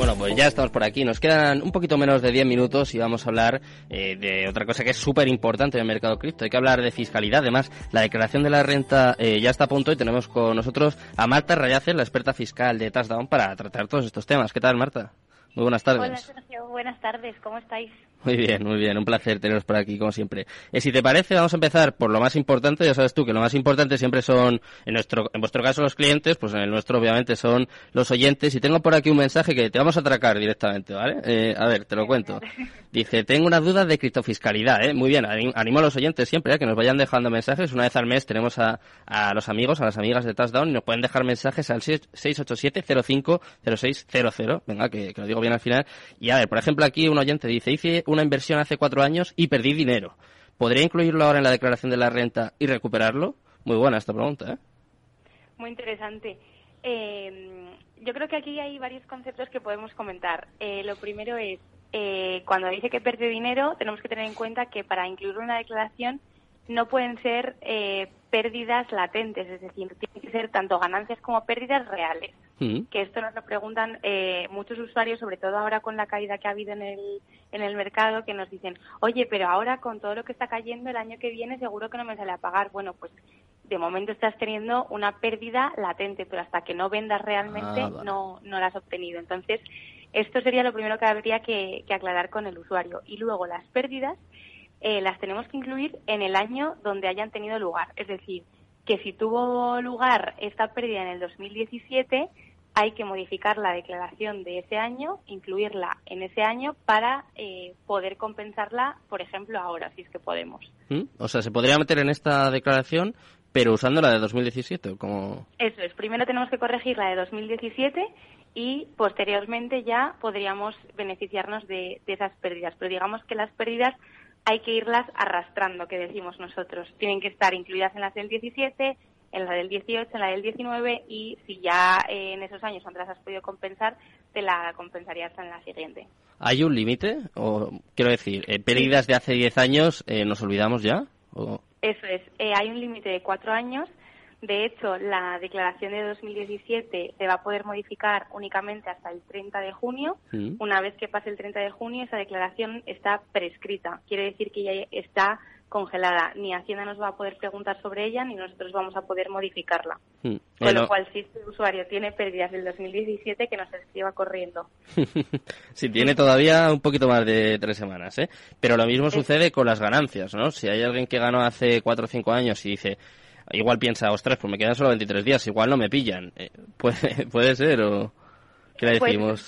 Bueno, pues ya estamos por aquí. Nos quedan un poquito menos de 10 minutos y vamos a hablar eh, de otra cosa que es súper importante en el mercado cripto. Hay que hablar de fiscalidad. Además, la declaración de la renta eh, ya está a punto y tenemos con nosotros a Marta Rayace, la experta fiscal de Touchdown, para tratar todos estos temas. ¿Qué tal, Marta? Muy buenas tardes. Buenas tardes. ¿Cómo estáis? Muy bien, muy bien. Un placer teneros por aquí, como siempre. Eh, si te parece, vamos a empezar por lo más importante. Ya sabes tú que lo más importante siempre son, en nuestro, en vuestro caso, los clientes, pues en el nuestro, obviamente, son los oyentes. Y tengo por aquí un mensaje que te vamos a atracar directamente, ¿vale? Eh, a ver, te lo cuento. Dice, tengo una duda de criptofiscalidad, ¿eh? Muy bien, animo a los oyentes siempre, ¿eh? que nos vayan dejando mensajes. Una vez al mes tenemos a, a los amigos, a las amigas de Touchdown y nos pueden dejar mensajes al 687-050600. Venga, que, lo digo bien al final. Y a ver, por ejemplo, aquí un oyente dice, una inversión hace cuatro años y perdí dinero. ¿Podría incluirlo ahora en la declaración de la renta y recuperarlo? Muy buena esta pregunta, ¿eh? Muy interesante. Eh, yo creo que aquí hay varios conceptos que podemos comentar. Eh, lo primero es, eh, cuando dice que pierde dinero, tenemos que tener en cuenta que para incluirlo en la declaración no pueden ser eh, pérdidas latentes, es decir, tienen que ser tanto ganancias como pérdidas reales. Mm. Que esto nos lo preguntan eh, muchos usuarios, sobre todo ahora con la caída que ha habido en el, en el mercado, que nos dicen, oye, pero ahora con todo lo que está cayendo el año que viene seguro que no me sale a pagar. Bueno, pues de momento estás teniendo una pérdida latente, pero hasta que no vendas realmente ah, no, no la has obtenido. Entonces, esto sería lo primero que habría que, que aclarar con el usuario. Y luego las pérdidas eh, las tenemos que incluir en el año donde hayan tenido lugar. Es decir, que si tuvo lugar esta pérdida en el 2017, hay que modificar la declaración de ese año, incluirla en ese año para eh, poder compensarla, por ejemplo, ahora, si es que podemos. ¿Mm? O sea, se podría meter en esta declaración, pero usando la de 2017, como. Eso es. Primero tenemos que corregir la de 2017 y posteriormente ya podríamos beneficiarnos de esas pérdidas. Pero digamos que las pérdidas hay que irlas arrastrando, que decimos nosotros. Tienen que estar incluidas en las del 17, en la del 18, en la del 19 y si ya eh, en esos años no las has podido compensar, te la compensarías en la siguiente. ¿Hay un límite? O quiero decir, eh, pérdidas de hace 10 años, eh, ¿nos olvidamos ya? Eso es. hay un límite de cuatro años de hecho, la declaración de 2017 se va a poder modificar únicamente hasta el 30 de junio. Mm. Una vez que pase el 30 de junio, esa declaración está prescrita. Quiere decir que ya está congelada. Ni Hacienda nos va a poder preguntar sobre ella, ni nosotros vamos a poder modificarla. Mm. Con lo cual, si este usuario tiene pérdidas del 2017, que nos escriba corriendo. sí, tiene todavía un poquito más de tres semanas, ¿eh? Pero lo mismo sucede con las ganancias, ¿no? Si hay alguien que ganó hace cuatro o cinco años y dice, igual piensa, ostras, pues me quedan solo 23 días, igual no me pillan. Eh, ¿puede, ¿Puede ser o qué le pues decimos?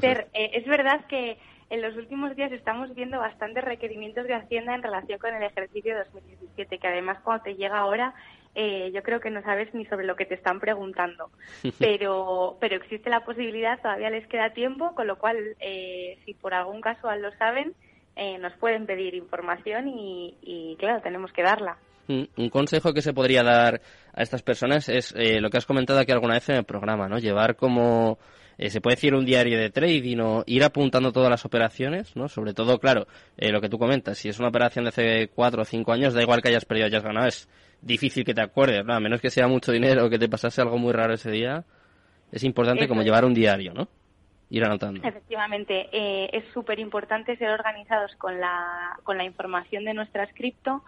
ser. Eh, es verdad que en los últimos días estamos viendo bastantes requerimientos de Hacienda en relación con el ejercicio 2017, que además cuando te llega ahora eh, yo creo que no sabes ni sobre lo que te están preguntando. Pero, pero existe la posibilidad, todavía les queda tiempo, con lo cual, si por algún caso lo saben, nos pueden pedir información y, y, claro, tenemos que darla. Un consejo que se podría dar a estas personas es eh, lo que has comentado aquí alguna vez en el programa, ¿no? Llevar como, eh, se puede decir, un diario de trading o ir apuntando todas las operaciones, ¿no? Sobre todo, claro, eh, lo que tú comentas, si es una operación de hace cuatro o cinco años, da igual que hayas perdido o hayas ganado, es difícil que te acuerdes, ¿no? A menos que sea mucho dinero o que te pasase algo muy raro ese día, es importante como llevar un diario, ¿no? Ir anotando. Efectivamente, es súper importante ser organizados con la, con la información de nuestra cripto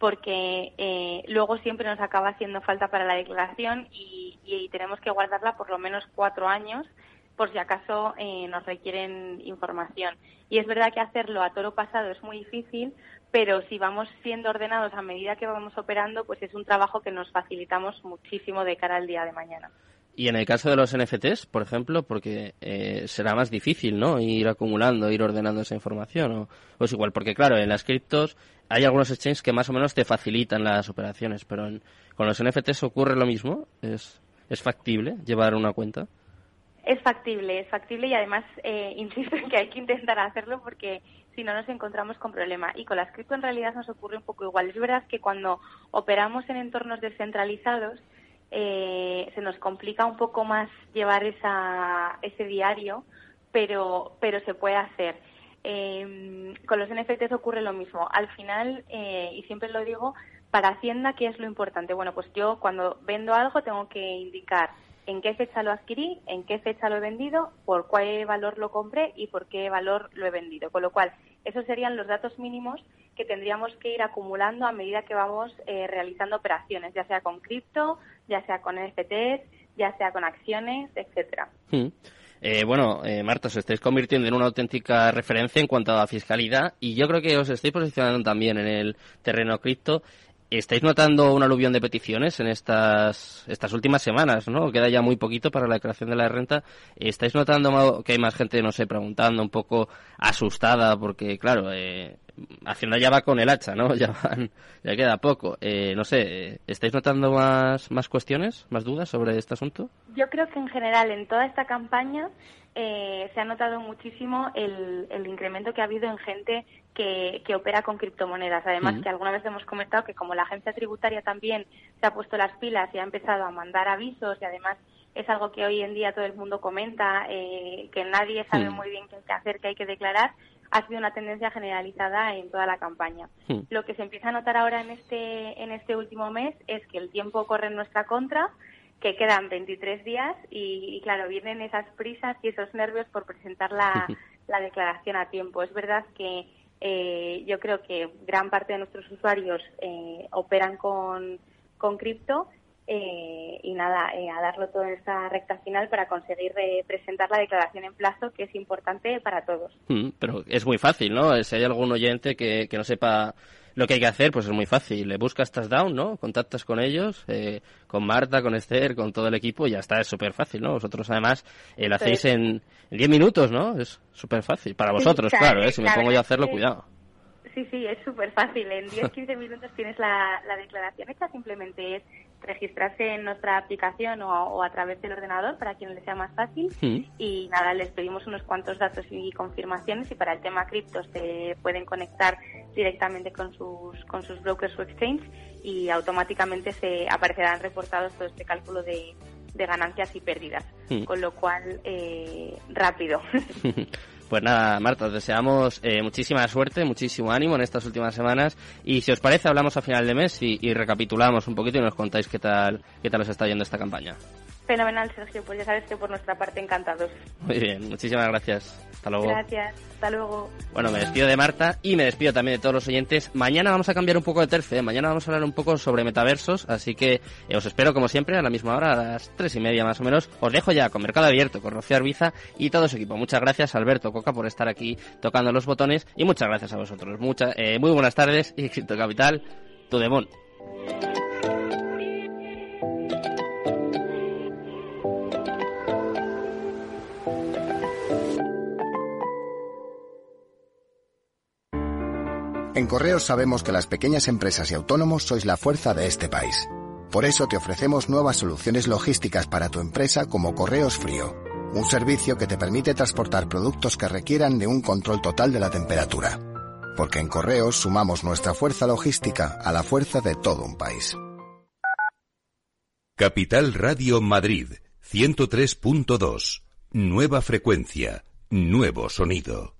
porque eh, luego siempre nos acaba haciendo falta para la declaración y, tenemos que guardarla por lo menos cuatro años por si acaso eh, nos requieren información. Y es verdad que hacerlo a toro pasado es muy difícil, pero si vamos siendo ordenados a medida que vamos operando, pues es un trabajo que nos facilitamos muchísimo de cara al día de mañana. Y en el caso de los NFTs, por ejemplo, porque eh, será más difícil, ¿no? Ir acumulando, ir ordenando esa información, o, es igual, porque claro, en las criptos hay algunos exchanges que más o menos te facilitan las operaciones, pero con los NFTs ocurre lo mismo. ¿Es, ¿Es factible llevar una cuenta? Es factible, es factible y además eh, insisto en que hay que intentar hacerlo porque si no nos encontramos con problemas. Y con las cripto en realidad nos ocurre un poco igual. Es verdad que cuando operamos en entornos descentralizados eh, se nos complica un poco más llevar esa, ese diario, pero, pero se puede hacer. Eh, con los NFTs ocurre lo mismo. Al final, eh, y siempre lo digo, para Hacienda, ¿qué es lo importante? Bueno, pues yo cuando vendo algo tengo que indicar en qué fecha lo adquirí, en qué fecha lo he vendido, por cuál valor lo compré y por qué valor lo he vendido. Con lo cual, esos serían los datos mínimos que tendríamos que ir acumulando a medida que vamos eh, realizando operaciones, ya sea con cripto, ya sea con NFTs, ya sea con acciones, etcétera. Hmm. Eh, bueno, eh, Marta, os estáis convirtiendo en una auténtica referencia en cuanto a fiscalidad y yo creo que os estáis posicionando también en el terreno cripto. ¿Estáis notando un aluvión de peticiones en estas, estas últimas semanas, no? Queda ya muy poquito para la declaración de la renta. ¿Estáis notando que hay más gente, no sé, preguntando, un poco asustada? Porque, claro, eh, Hacienda ya va con el hacha, ¿no? Ya, ya queda poco. Eh, no sé, ¿estáis notando más, más cuestiones, más dudas sobre este asunto? Yo creo que en general en toda esta campaña eh, se ha notado muchísimo el, el incremento que ha habido en gente que, opera con criptomonedas. Además, que alguna vez hemos comentado que como la agencia tributaria también se ha puesto las pilas y ha empezado a mandar avisos y además es algo que hoy en día todo el mundo comenta, eh, que nadie sabe muy bien qué hay que hacer, qué hay que declarar, ha sido una tendencia generalizada en toda la campaña. Lo que se empieza a notar ahora en este, en este último mes es que el tiempo corre en nuestra contra, que quedan 23 días y, claro, vienen esas prisas y esos nervios por presentar la, la declaración a tiempo. Es verdad que eh, yo creo que gran parte de nuestros usuarios eh, operan con, con cripto eh, y nada, a darlo todo en esta recta final para conseguir presentar la declaración en plazo, que es importante para todos. Mm, pero es muy fácil, ¿no? Si hay algún oyente que, que no sepa lo que hay que hacer, pues es muy fácil. Le buscas Touchdown, ¿no? Contactas con ellos, eh, con Marta, con Esther, con todo el equipo y ya está, es súper fácil, ¿no? Vosotros además eh, lo hacéis en 10 minutos, ¿no? Es súper fácil. Para vosotros, claro, ¿eh? Si me pongo yo a hacerlo, cuidado. Sí, sí, es súper fácil. En 10-15 minutos tienes la, la declaración hecha. Simplemente es registrarse en nuestra aplicación o, a través del ordenador para quien les sea más fácil. Y nada, les pedimos unos cuantos datos y confirmaciones y para el tema cripto se pueden conectar directamente con sus, con sus brokers o exchange y automáticamente se aparecerán reportados todo este cálculo de, de ganancias y pérdidas. Con lo cual, eh, rápido. Pues nada, Marta, os deseamos eh, muchísima suerte, muchísimo ánimo en estas últimas semanas y si os parece hablamos a final de mes y, recapitulamos un poquito y nos contáis qué tal, qué tal os está yendo esta campaña. Fenomenal, Sergio. Pues ya sabes que por nuestra parte encantados. Muy bien, muchísimas gracias. Hasta luego. Gracias, hasta luego. Bueno, me despido de Marta y me despido también de todos los oyentes. Mañana vamos a cambiar un poco de tercio. ¿eh? Mañana vamos a hablar un poco sobre metaversos, así que eh, os espero como siempre a la misma hora, a las tres y media más o menos. Os dejo ya con Mercado Abierto, con Rocío Arbiza y todo su equipo. Muchas gracias, Alberto Coca, por estar aquí tocando los botones y muchas gracias a vosotros. Mucha, eh, muy buenas tardes y éxito capital, tu demon. En Correos sabemos que las pequeñas empresas y autónomos sois la fuerza de este país. Por eso te ofrecemos nuevas soluciones logísticas para tu empresa como Correos Frío, un servicio que te permite transportar productos que requieran de un control total de la temperatura. Porque en Correos sumamos nuestra fuerza logística a la fuerza de todo un país. Capital Radio Madrid, 103.2. Nueva frecuencia, nuevo sonido.